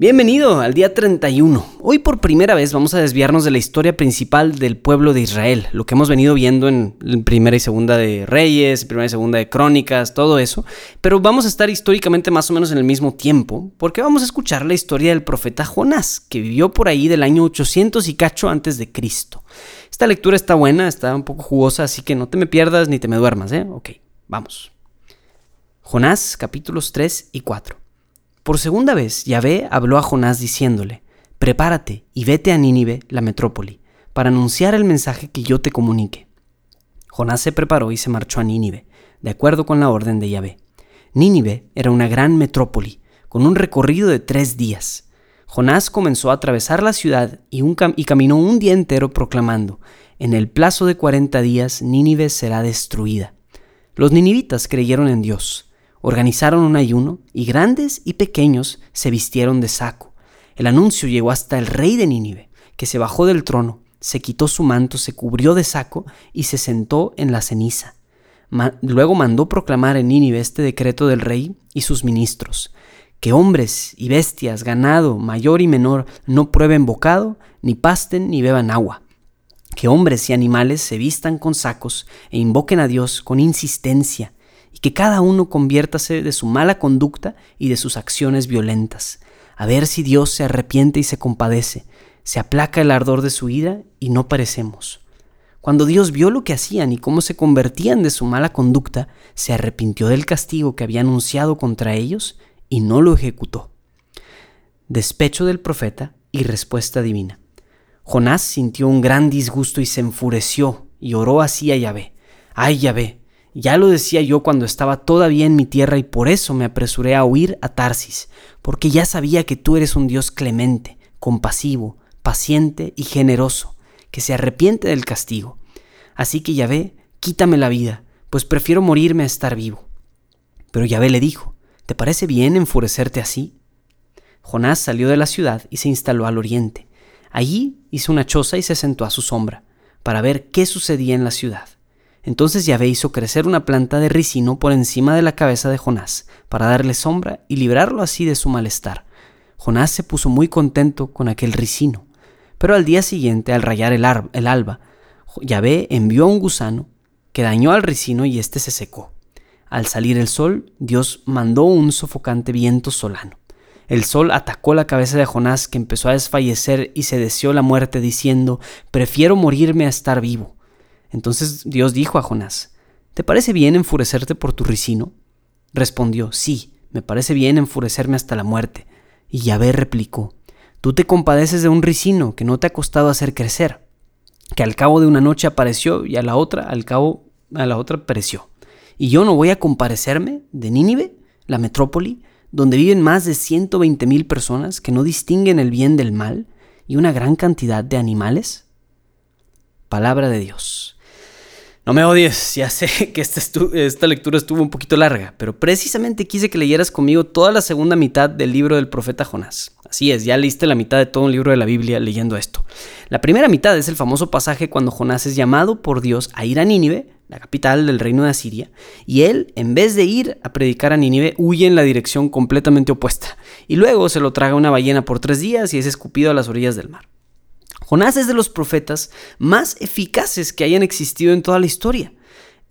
Bienvenido al día 31. Hoy por primera vez vamos a desviarnos de la historia principal del pueblo de Israel, lo que hemos venido viendo en primera y segunda de Reyes, primera y segunda de Crónicas, todo eso, pero vamos a estar históricamente más o menos en el mismo tiempo, porque vamos a escuchar la historia del profeta Jonás, que vivió por ahí del año 800 y cacho antes de Cristo. Esta lectura está buena, está un poco jugosa, así que no te me pierdas ni te me duermas, ¿eh? Ok, vamos. Jonás capítulos 3 y 4. Por segunda vez, Yahvé habló a Jonás diciéndole, Prepárate y vete a Nínive, la metrópoli, para anunciar el mensaje que yo te comunique. Jonás se preparó y se marchó a Nínive, de acuerdo con la orden de Yahvé. Nínive era una gran metrópoli, con un recorrido de tres días. Jonás comenzó a atravesar la ciudad y, y caminó un día entero proclamando, en el plazo de cuarenta días Nínive será destruida. Los ninivitas creyeron en Dios Organizaron un ayuno y grandes y pequeños se vistieron de saco. El anuncio llegó hasta el rey de Nínive, que se bajó del trono, se quitó su manto, se cubrió de saco y se sentó en la ceniza. luego mandó proclamar en Nínive este decreto del rey y sus ministros, que hombres y bestias, ganado, mayor y menor, no prueben bocado, ni pasten, ni beban agua. Que hombres y animales se vistan con sacos e invoquen a Dios con insistencia y que cada uno conviértase de su mala conducta y de sus acciones violentas, a ver si Dios se arrepiente y se compadece, se aplaca el ardor de su ira y no parecemos. Cuando Dios vio lo que hacían y cómo se convertían de su mala conducta, se arrepintió del castigo que había anunciado contra ellos y no lo ejecutó. Despecho del profeta y respuesta divina. Jonás sintió un gran disgusto y se enfureció y oró así a Yahvé. Ay Yahvé, ya lo decía yo cuando estaba todavía en mi tierra y por eso me apresuré a huir a Tarsis, porque ya sabía que tú eres un Dios clemente, compasivo, paciente y generoso, que se arrepiente del castigo. Así que Yahvé, quítame la vida, pues prefiero morirme a estar vivo. Pero Yahvé le dijo, ¿te parece bien enfurecerte así? Jonás salió de la ciudad y se instaló al oriente. Allí hizo una choza y se sentó a su sombra, para ver qué sucedía en la ciudad. Entonces Yahvé hizo crecer una planta de ricino por encima de la cabeza de Jonás, para darle sombra y librarlo así de su malestar. Jonás se puso muy contento con aquel ricino. Pero al día siguiente, al rayar el, el alba, Yahvé envió un gusano que dañó al ricino y éste se secó. Al salir el sol, Dios mandó un sofocante viento solano. El sol atacó la cabeza de Jonás, que empezó a desfallecer y se deseó la muerte, diciendo, prefiero morirme a estar vivo. Entonces Dios dijo a Jonás, ¿te parece bien enfurecerte por tu ricino? Respondió, sí, me parece bien enfurecerme hasta la muerte. Y Yahvé replicó, tú te compadeces de un ricino que no te ha costado hacer crecer, que al cabo de una noche apareció y a la otra, al cabo, a la otra pereció. Y yo no voy a comparecerme de Nínive, la metrópoli, donde viven más de 120 mil personas que no distinguen el bien del mal y una gran cantidad de animales. Palabra de Dios. No me odies, ya sé que esta, esta, lectura estuvo un poquito larga, pero precisamente quise que leyeras conmigo toda la segunda mitad del libro del profeta Jonás. Así es, ya leíste la mitad de todo un libro de la Biblia leyendo esto. La primera mitad es el famoso pasaje cuando Jonás es llamado por Dios a ir a Nínive, la capital del reino de Asiria, y él, en vez de ir a predicar a Nínive, huye en la dirección completamente opuesta, y luego se lo traga una ballena por tres días y es escupido a las orillas del mar. Jonás es de los profetas más eficaces que hayan existido en toda la historia.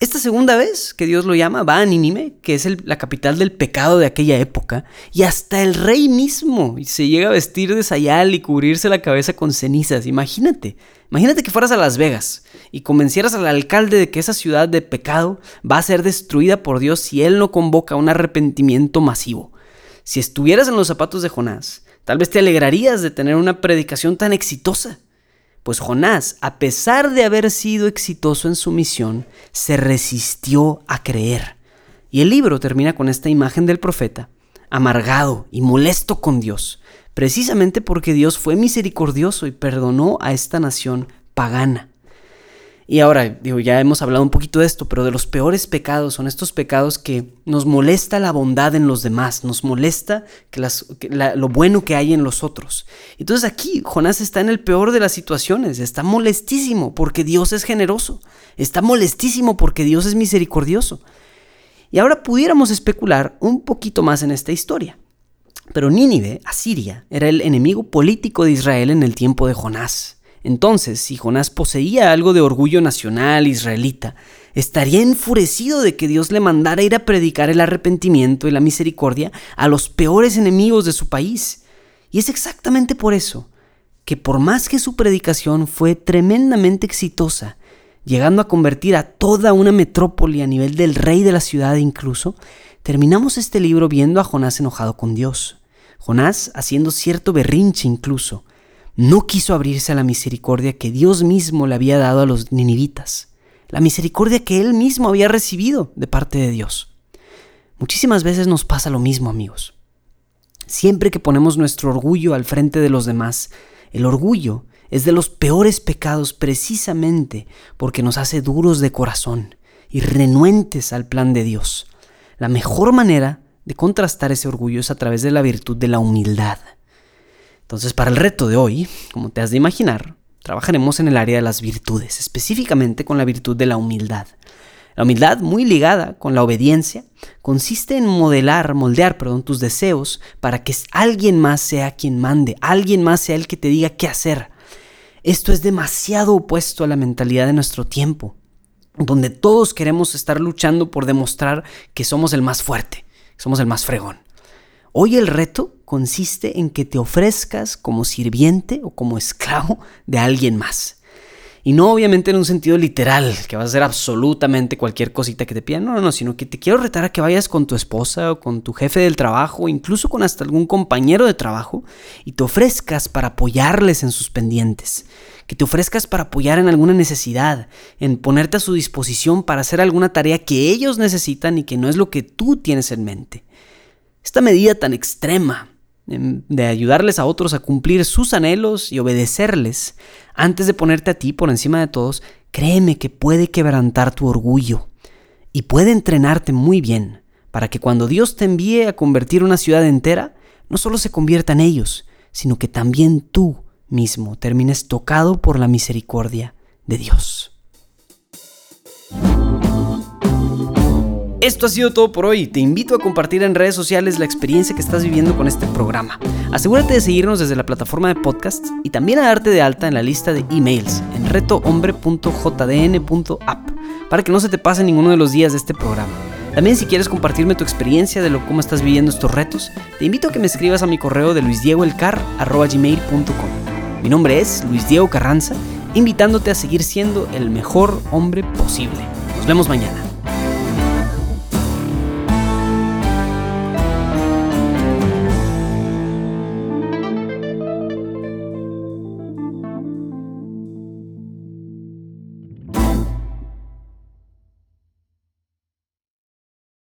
Esta segunda vez que Dios lo llama va a Nínive, que es la capital del pecado de aquella época, y hasta el rey mismo se llega a vestir de sayal y cubrirse la cabeza con cenizas. Imagínate, imagínate que fueras a Las Vegas y convencieras al alcalde de que esa ciudad de pecado va a ser destruida por Dios si él no convoca un arrepentimiento masivo. Si estuvieras en los zapatos de Jonás, tal vez te alegrarías de tener una predicación tan exitosa. Pues Jonás, a pesar de haber sido exitoso en su misión, se resistió a creer. Y el libro termina con esta imagen del profeta, amargado y molesto con Dios, precisamente porque Dios fue misericordioso y perdonó a esta nación pagana. Y ahora, digo, ya hemos hablado un poquito de esto, pero de los peores pecados son estos pecados que nos molesta la bondad en los demás, nos molesta que lo bueno que hay en los otros. Entonces aquí Jonás está en el peor de las situaciones, está molestísimo porque Dios es generoso, está molestísimo porque Dios es misericordioso. Y ahora pudiéramos especular un poquito más en esta historia. Pero Nínive, Asiria, era el enemigo político de Israel en el tiempo de Jonás. Entonces, si Jonás poseía algo de orgullo nacional israelita, estaría enfurecido de que Dios le mandara ir a predicar el arrepentimiento y la misericordia a los peores enemigos de su país. Y es exactamente por eso que por más que su predicación fue tremendamente exitosa, llegando a convertir a toda una metrópoli a nivel del rey de la ciudad incluso, terminamos este libro viendo a Jonás enojado con Dios. Jonás haciendo cierto berrinche incluso, no quiso abrirse a la misericordia que Dios mismo le había dado a los ninivitas, la misericordia que él mismo había recibido de parte de Dios. Muchísimas veces nos pasa lo mismo, amigos. Siempre que ponemos nuestro orgullo al frente de los demás, el orgullo es de los peores pecados precisamente porque nos hace duros de corazón y renuentes al plan de Dios. La mejor manera de contrastar ese orgullo es a través de la virtud de la humildad. Entonces, para el reto de hoy, como te has de imaginar, trabajaremos en el área de las virtudes, específicamente con la virtud de la humildad. La humildad, muy ligada con la obediencia, consiste en modelar, moldear, perdón, tus deseos para que alguien más sea quien mande, alguien más sea el que te diga qué hacer. Esto es demasiado opuesto a la mentalidad de nuestro tiempo, donde todos queremos estar luchando por demostrar que somos el más fuerte, que somos el más fregón. Hoy el reto consiste en que te ofrezcas como sirviente o como esclavo de alguien más. Y no obviamente en un sentido literal, que vas a hacer absolutamente cualquier cosita que te pidan, no, no, no, sino que te quiero retar a que vayas con tu esposa o con tu jefe del trabajo, incluso con hasta algún compañero de trabajo, y te ofrezcas para apoyarles en sus pendientes, que te ofrezcas para apoyar en alguna necesidad, en ponerte a su disposición para hacer alguna tarea que ellos necesitan y que no es lo que tú tienes en mente. Esta medida tan extrema de ayudarles a otros a cumplir sus anhelos y obedecerles antes de ponerte a ti por encima de todos, créeme que puede quebrantar tu orgullo y puede entrenarte muy bien para que cuando Dios te envíe a convertir una ciudad entera, no solo se convierta en ellos, sino que también tú mismo termines tocado por la misericordia de Dios. Esto ha sido todo por hoy. Te invito a compartir en redes sociales la experiencia que estás viviendo con este programa. Asegúrate de seguirnos desde la plataforma de podcast y también a darte de alta en la lista de emails en retohombre.jdn.app para que no se te pase ninguno de los días de este programa. También si quieres compartirme tu experiencia de lo cómo estás viviendo estos retos, te invito a que me escribas a mi correo de luisdiegoelcar.gmail.com. Mi nombre es Luis Diego Carranza, invitándote a seguir siendo el mejor hombre posible. Nos vemos mañana.